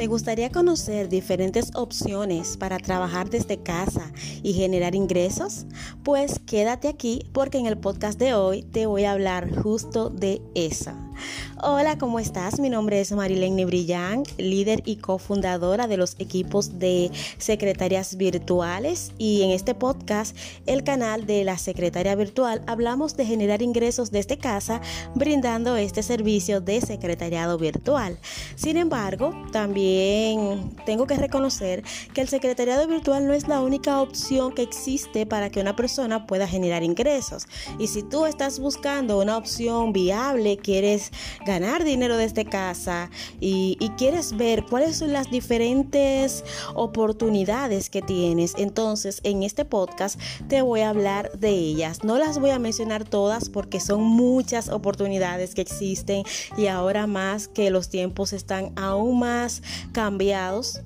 ¿Te gustaría conocer diferentes opciones para trabajar desde casa y generar ingresos? Pues quédate aquí porque en el podcast de hoy te voy a hablar justo de eso. Hola, ¿cómo estás? Mi nombre es Marilene Brillán, líder y cofundadora de los equipos de secretarias virtuales y en este podcast, el canal de la secretaria virtual, hablamos de generar ingresos desde casa brindando este servicio de secretariado virtual. Sin embargo, también tengo que reconocer que el secretariado virtual no es la única opción que existe para que una persona pueda generar ingresos. Y si tú estás buscando una opción viable, quieres ganar dinero desde casa y, quieres ver cuáles son las diferentes oportunidades que tienes, entonces en este podcast te voy a hablar de ellas. No las voy a mencionar todas porque son muchas oportunidades que existen y ahora más que los tiempos están aún más cambiados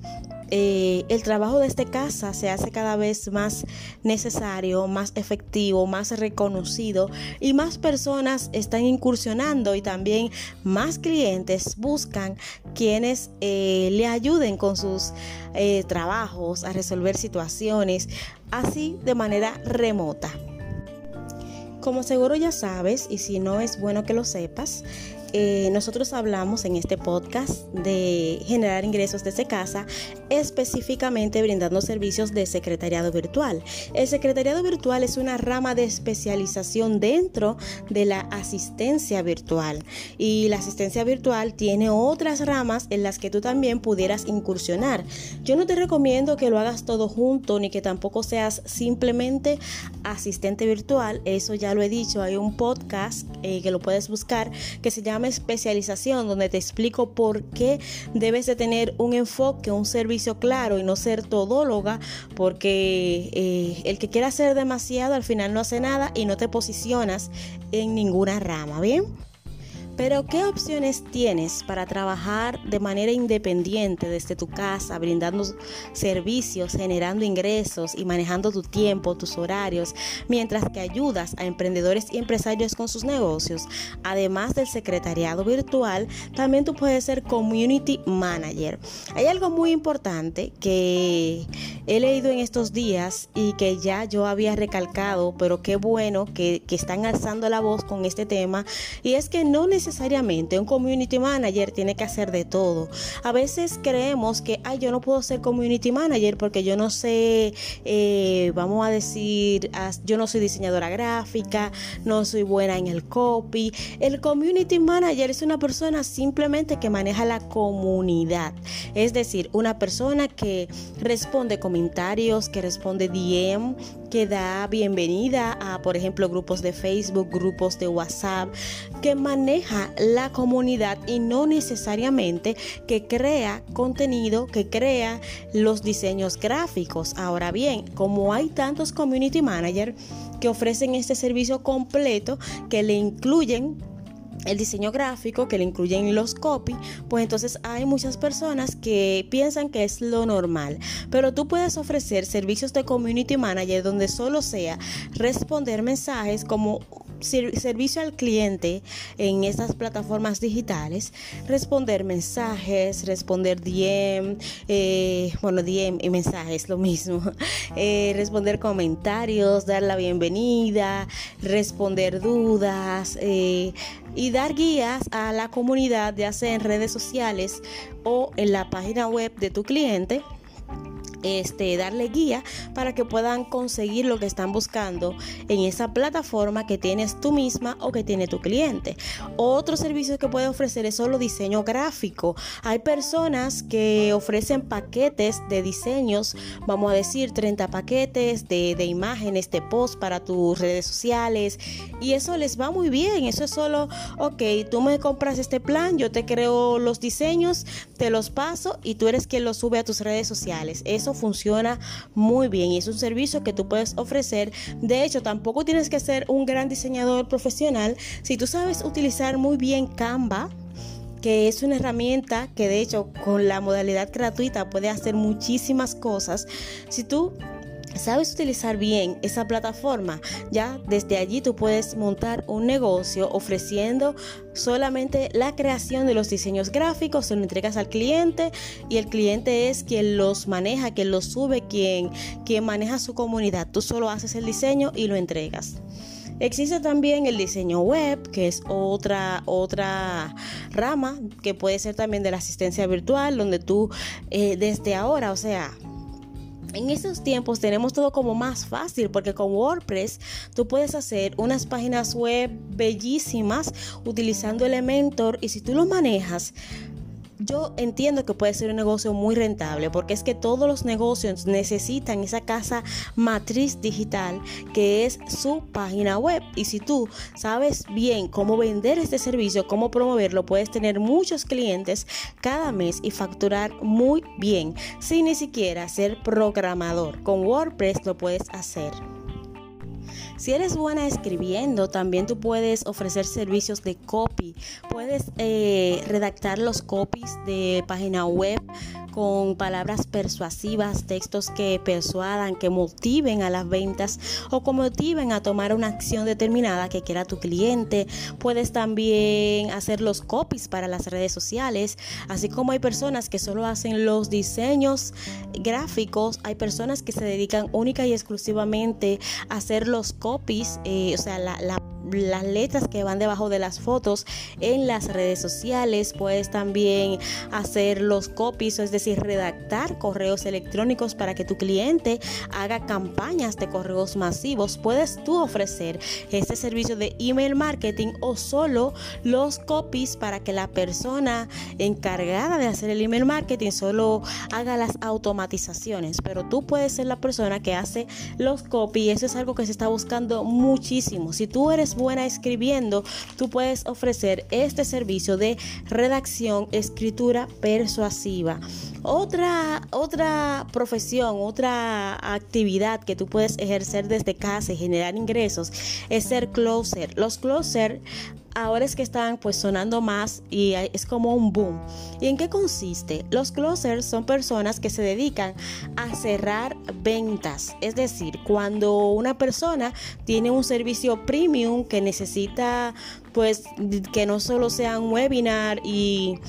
eh, el trabajo desde casa se hace cada vez más necesario, más efectivo, más reconocido y más personas están incursionando y también más clientes buscan quienes eh, le ayuden con sus eh, trabajos a resolver situaciones así de manera remota. Como seguro ya sabes, y si no es bueno que lo sepas, eh, nosotros hablamos en este podcast de generar ingresos desde casa, específicamente brindando servicios de secretariado virtual. El secretariado virtual es una rama de especialización dentro de la asistencia virtual y la asistencia virtual tiene otras ramas en las que tú también pudieras incursionar. Yo no te recomiendo que lo hagas todo junto ni que tampoco seas simplemente asistente virtual, eso ya lo he dicho, hay un podcast eh, que lo puedes buscar que se llama especialización donde te explico por qué debes de tener un enfoque, un servicio claro y no ser todóloga, porque eh, el que quiera hacer demasiado al final no hace nada y no te posicionas en ninguna rama, ¿bien? Pero ¿qué opciones tienes para trabajar de manera independiente desde tu casa, brindando servicios, generando ingresos y manejando tu tiempo, tus horarios, mientras que ayudas a emprendedores y empresarios con sus negocios? Además del secretariado virtual, también tú puedes ser community manager. Hay algo muy importante que he leído en estos días y que ya yo había recalcado, pero qué bueno que, están alzando la voz con este tema, y es que no necesariamente necesariamente un community manager tiene que hacer de todo. A veces creemos que, ay, yo no puedo ser community manager porque yo no sé, eh, vamos a decir, yo no soy diseñadora gráfica, no soy buena en el copy. El community manager es una persona simplemente que maneja la comunidad. Es decir, una persona que responde comentarios, que responde DM, que da bienvenida a, por ejemplo, grupos de Facebook, grupos de WhatsApp, que maneja la comunidad y no necesariamente que crea contenido, que crea los diseños gráficos. Ahora bien, como hay tantos community managers que ofrecen este servicio completo, que le incluyen el diseño gráfico que le incluyen los copy, pues entonces hay muchas personas que piensan que es lo normal. Pero tú puedes ofrecer servicios de community manager donde solo sea responder mensajes como servicio al cliente en estas plataformas digitales, responder mensajes, responder DM, eh, bueno, DM y mensajes, lo mismo, eh, responder comentarios, dar la bienvenida, responder dudas eh, y dar guías a la comunidad, ya sea en redes sociales o en la página web de tu cliente este, darle guía para que puedan conseguir lo que están buscando en esa plataforma que tienes tú misma o que tiene tu cliente. Otro servicio que puede ofrecer es solo diseño gráfico. Hay personas que ofrecen paquetes de diseños, vamos a decir 30 paquetes de, de imágenes, de post para tus redes sociales y eso les va muy bien. Eso es solo, ok, tú me compras este plan, yo te creo los diseños, te los paso y tú eres quien los sube a tus redes sociales. Eso funciona muy bien y es un servicio que tú puedes ofrecer. De hecho, tampoco tienes que ser un gran diseñador profesional. Si tú sabes utilizar muy bien Canva, que es una herramienta que de hecho con la modalidad gratuita puede hacer muchísimas cosas. Si tú sabes utilizar bien esa plataforma, ya desde allí tú puedes montar un negocio ofreciendo solamente la creación de los diseños gráficos, se lo entregas al cliente y el cliente es quien los maneja, quien los sube, quien, quien maneja su comunidad. Tú solo haces el diseño y lo entregas. Existe también el diseño web, que es otra, otra rama que puede ser también de la asistencia virtual, donde tú eh, desde ahora, o sea, en estos tiempos tenemos todo como más fácil porque con WordPress tú puedes hacer unas páginas web bellísimas utilizando Elementor y si tú lo manejas yo entiendo que puede ser un negocio muy rentable porque es que todos los negocios necesitan esa casa matriz digital que es su página web y si tú sabes bien cómo vender este servicio, cómo promoverlo, puedes tener muchos clientes cada mes y facturar muy bien sin ni siquiera ser programador. Con WordPress lo puedes hacer. Si eres buena escribiendo, también tú puedes ofrecer servicios de copy. Puedes eh, redactar los copies de página web con palabras persuasivas, textos que persuadan, que motiven a las ventas o que motiven a tomar una acción determinada que quiera tu cliente. Puedes también hacer los copies para las redes sociales, así como hay personas que solo hacen los diseños gráficos, hay personas que se dedican única y exclusivamente a hacer los copies, eh, o sea, la, la las letras que van debajo de las fotos en las redes sociales. Puedes también hacer los copies, es decir, redactar correos electrónicos para que tu cliente haga campañas de correos masivos. Puedes tú ofrecer este servicio de email marketing o solo los copies para que la persona encargada de hacer el email marketing solo haga las automatizaciones. Pero tú puedes ser la persona que hace los copies. Eso es algo que se está buscando muchísimo. Si tú eres buena escribiendo, tú puedes ofrecer este servicio de redacción, escritura persuasiva. Otra, otra profesión, otra actividad que tú puedes ejercer desde casa y generar ingresos es ser closer. Los closer ahora es que están pues sonando más y es como un boom. ¿Y en qué consiste? Los closers son personas que se dedican a cerrar ventas. Es decir, cuando una persona tiene un servicio premium que necesita pues que no solo sea un webinar y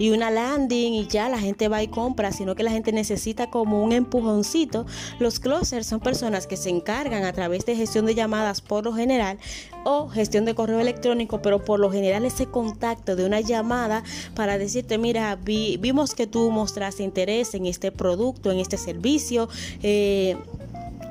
y una landing y ya la gente va y compra, sino que la gente necesita como un empujoncito. Los closers son personas que se encargan a través de gestión de llamadas por lo general o gestión de correo electrónico, pero por lo general ese contacto de una llamada para decirte, mira, vimos que tú mostraste interés en este producto, en este servicio. Eh,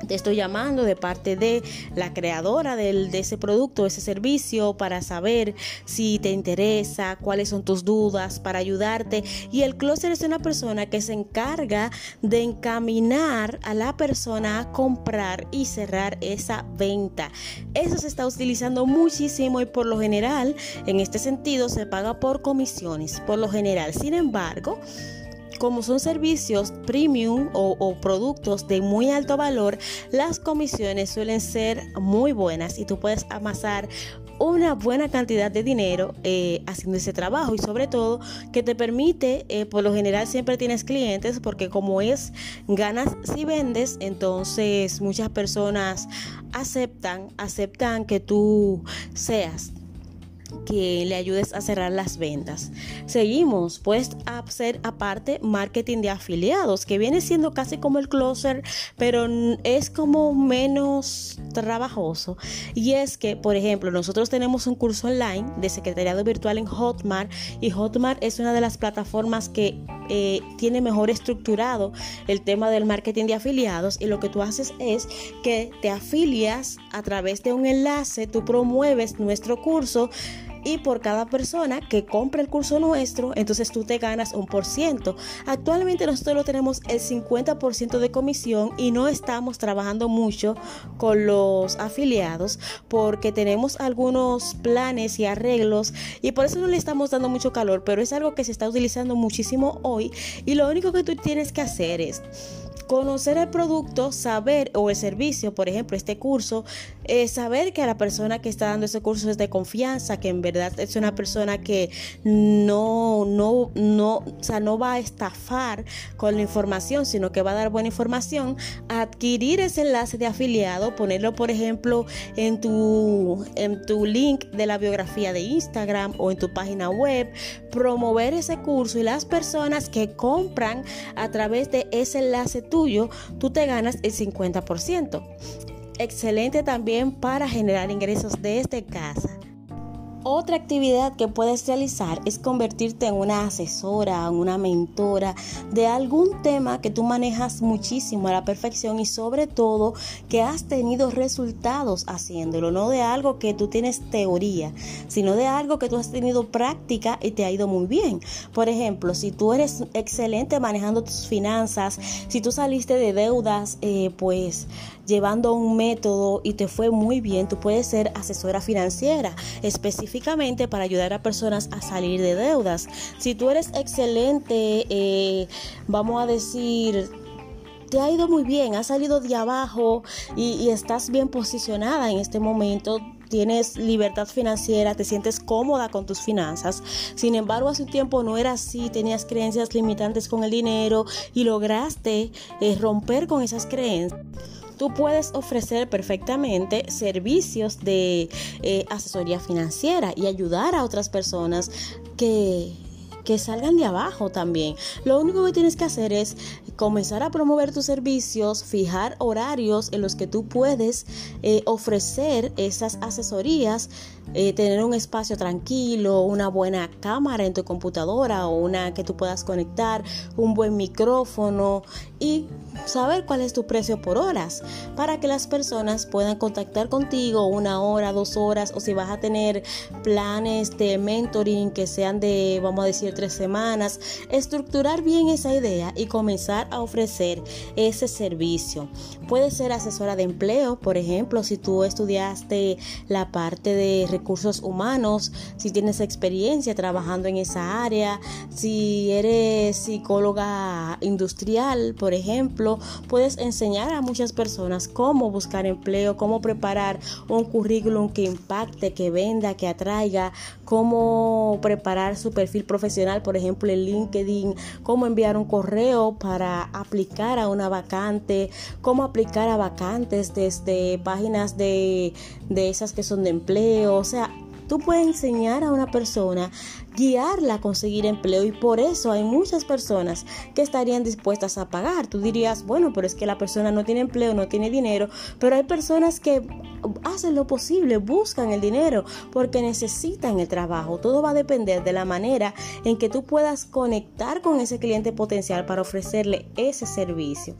te estoy llamando de parte de la creadora de ese producto, ese servicio, para saber si te interesa, cuáles son tus dudas, para ayudarte. Y el closer es una persona que se encarga de encaminar a la persona a comprar y cerrar esa venta. Eso se está utilizando muchísimo y por lo general, en este sentido, se paga por comisiones, por lo general. Sin embargo, como son servicios premium o, productos de muy alto valor, las comisiones suelen ser muy buenas y tú puedes amasar una buena cantidad de dinero eh, haciendo ese trabajo. Y sobre todo que te permite, eh, por lo general siempre tienes clientes porque como es ganas si vendes, entonces muchas personas aceptan, aceptan que tú seas que le ayudes a cerrar las ventas. Seguimos, pues hacer aparte marketing de afiliados, que viene siendo casi como el closer, pero es como menos trabajoso. Y es que, por ejemplo, nosotros tenemos un curso online de secretariado virtual en Hotmart y Hotmart es una de las plataformas que eh, tiene mejor estructurado el tema del marketing de afiliados y lo que tú haces es que te afilias a través de un enlace, tú promueves nuestro curso y por cada persona que compre el curso nuestro, entonces tú te ganas un por ciento. Actualmente nosotros tenemos el 50% de comisión y no estamos trabajando mucho con los afiliados porque tenemos algunos planes y arreglos y por eso no le estamos dando mucho calor, pero es algo que se está utilizando muchísimo hoy y lo único que tú tienes que hacer es conocer el producto, saber o el servicio, por ejemplo, este curso, eh, saber que la persona que está dando ese curso es de confianza, que en verdad es una persona que no, no, no, o sea, no va a estafar con la información, sino que va a dar buena información, adquirir ese enlace de afiliado, ponerlo por ejemplo en tu, en tu link de la biografía de Instagram o en tu página web, promover ese curso y las personas que compran a través de ese enlace tuyo, tú te ganas el 50% excelente también para generar ingresos desde casa. Otra actividad que puedes realizar es convertirte en una asesora, en una mentora de algún tema que tú manejas muchísimo a la perfección y sobre todo que has tenido resultados haciéndolo, no de algo que tú tienes teoría, sino de algo que tú has tenido práctica y te ha ido muy bien. Por ejemplo, si tú eres excelente manejando tus finanzas, si tú saliste de deudas, eh, pues llevando un método y te fue muy bien, tú puedes ser asesora financiera específicamente para ayudar a personas a salir de deudas. Si tú eres excelente, eh, vamos a decir, te ha ido muy bien, has salido de abajo y, estás bien posicionada en este momento. Tienes libertad financiera, te sientes cómoda con tus finanzas. Sin embargo, hace un tiempo no era así, tenías creencias limitantes con el dinero y lograste eh, romper con esas creencias tú puedes ofrecer perfectamente servicios de eh, asesoría financiera y ayudar a otras personas que que salgan de abajo también. Lo único que tienes que hacer es comenzar a promover tus servicios, fijar horarios en los que tú puedes eh, ofrecer esas asesorías, eh, tener un espacio tranquilo, una buena cámara en tu computadora o una que tú puedas conectar, un buen micrófono y saber cuál es tu precio por horas para que las personas puedan contactar contigo una hora, dos horas o si vas a tener planes de mentoring que sean de, vamos a decir, tres semanas, estructurar bien esa idea y comenzar a ofrecer ese servicio. Puede ser asesora de empleo, por ejemplo, si tú estudiaste la parte de recursos humanos, si tienes experiencia trabajando en esa área, si eres psicóloga industrial, por ejemplo, puedes enseñar a muchas personas cómo buscar empleo, cómo preparar un currículum que impacte, que venda, que atraiga, cómo preparar su perfil profesional, por ejemplo, en LinkedIn, cómo enviar un correo para aplicar a una vacante, cómo aplicar a vacantes desde páginas de, de esas que son de empleo, o sea, tú puedes enseñar a una persona guiarla a conseguir empleo y por eso hay muchas personas que estarían dispuestas a pagar. Tú dirías, bueno, pero es que la persona no tiene empleo, no tiene dinero, pero hay personas que hacen lo posible, buscan el dinero porque necesitan el trabajo. Todo va a depender de la manera en que tú puedas conectar con ese cliente potencial para ofrecerle ese servicio.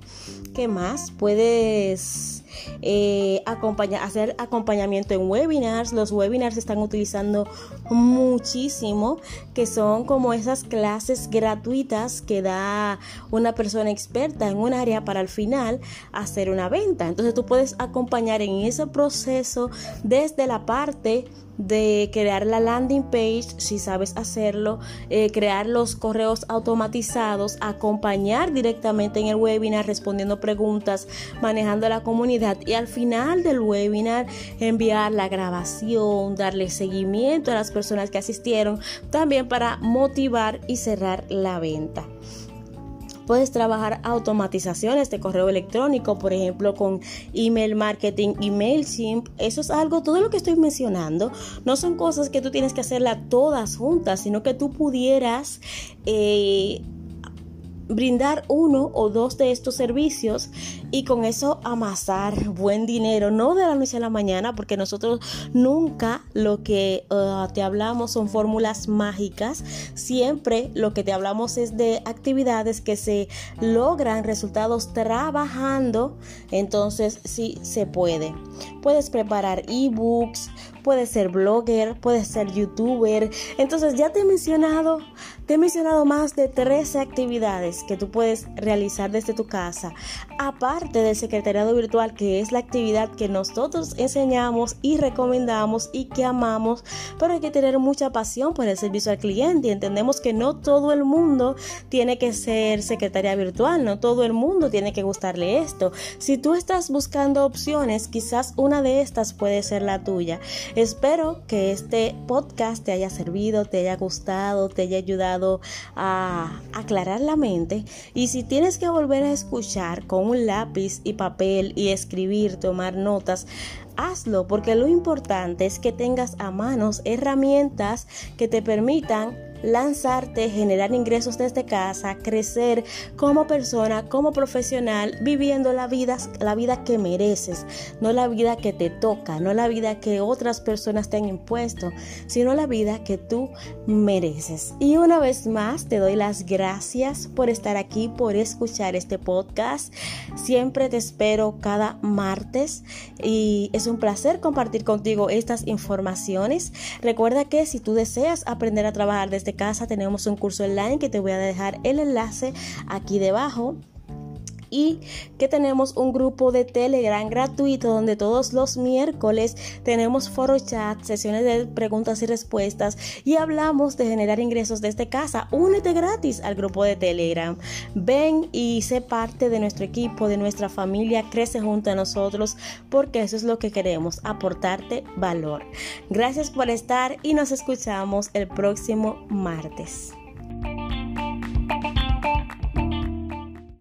¿Qué más? Puedes eh, hacer acompañamiento en webinars. Los webinars se están utilizando muchísimo que son como esas clases gratuitas que da una persona experta en un área para al final hacer una venta. Entonces tú puedes acompañar en ese proceso desde la parte de crear la landing page, si sabes hacerlo, eh, crear los correos automatizados, acompañar directamente en el webinar respondiendo preguntas, manejando la comunidad y al final del webinar enviar la grabación, darle seguimiento a las personas que asistieron, también para motivar y cerrar la venta. Puedes trabajar automatizaciones de correo electrónico, por ejemplo, con email marketing, email simp. Eso es algo, todo lo que estoy mencionando, no son cosas que tú tienes que hacerlas todas juntas, sino que tú pudieras eh, brindar uno o dos de estos servicios y con eso amasar buen dinero, no de la noche a la mañana, porque nosotros nunca lo que uh, te hablamos son fórmulas mágicas, siempre lo que te hablamos es de actividades que se logran resultados trabajando, entonces sí se puede. Puedes preparar ebooks, puedes ser blogger, puedes ser youtuber. Entonces ya te he mencionado, te he mencionado más de 13 actividades que tú puedes realizar desde tu casa, aparte del secretariado virtual, que es la actividad que nosotros enseñamos y recomendamos y que amamos, pero hay que tener mucha pasión por el servicio al cliente y entendemos que no todo el mundo tiene que ser secretaria virtual, no todo el mundo tiene que gustarle esto. Si tú estás buscando opciones, quizás una de estas puede ser la tuya. Espero que este podcast te haya servido, te haya gustado, te haya ayudado a aclarar la mente y si tienes que volver a escuchar con un lápiz y papel y escribir, tomar notas, hazlo porque lo importante es que tengas a manos herramientas que te permitan lanzarte, generar ingresos desde casa, crecer como persona, como profesional, viviendo la vida, la vida que mereces, no la vida que te toca, no la vida que otras personas te han impuesto, sino la vida que tú mereces. Y una vez más te doy las gracias por estar aquí, por escuchar este podcast. Siempre te espero cada martes y es un placer compartir contigo estas informaciones. Recuerda que si tú deseas aprender a trabajar casa tenemos un curso online que te voy a dejar el enlace aquí debajo y que tenemos un grupo de Telegram gratuito donde todos los miércoles tenemos foro chat, sesiones de preguntas y respuestas y hablamos de generar ingresos desde casa. Únete gratis al grupo de Telegram. Ven y sé parte de nuestro equipo, de nuestra familia, crece junto a nosotros porque eso es lo que queremos, aportarte valor. Gracias por estar y nos escuchamos el próximo martes.